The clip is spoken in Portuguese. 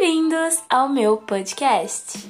Bem-vindos ao meu podcast.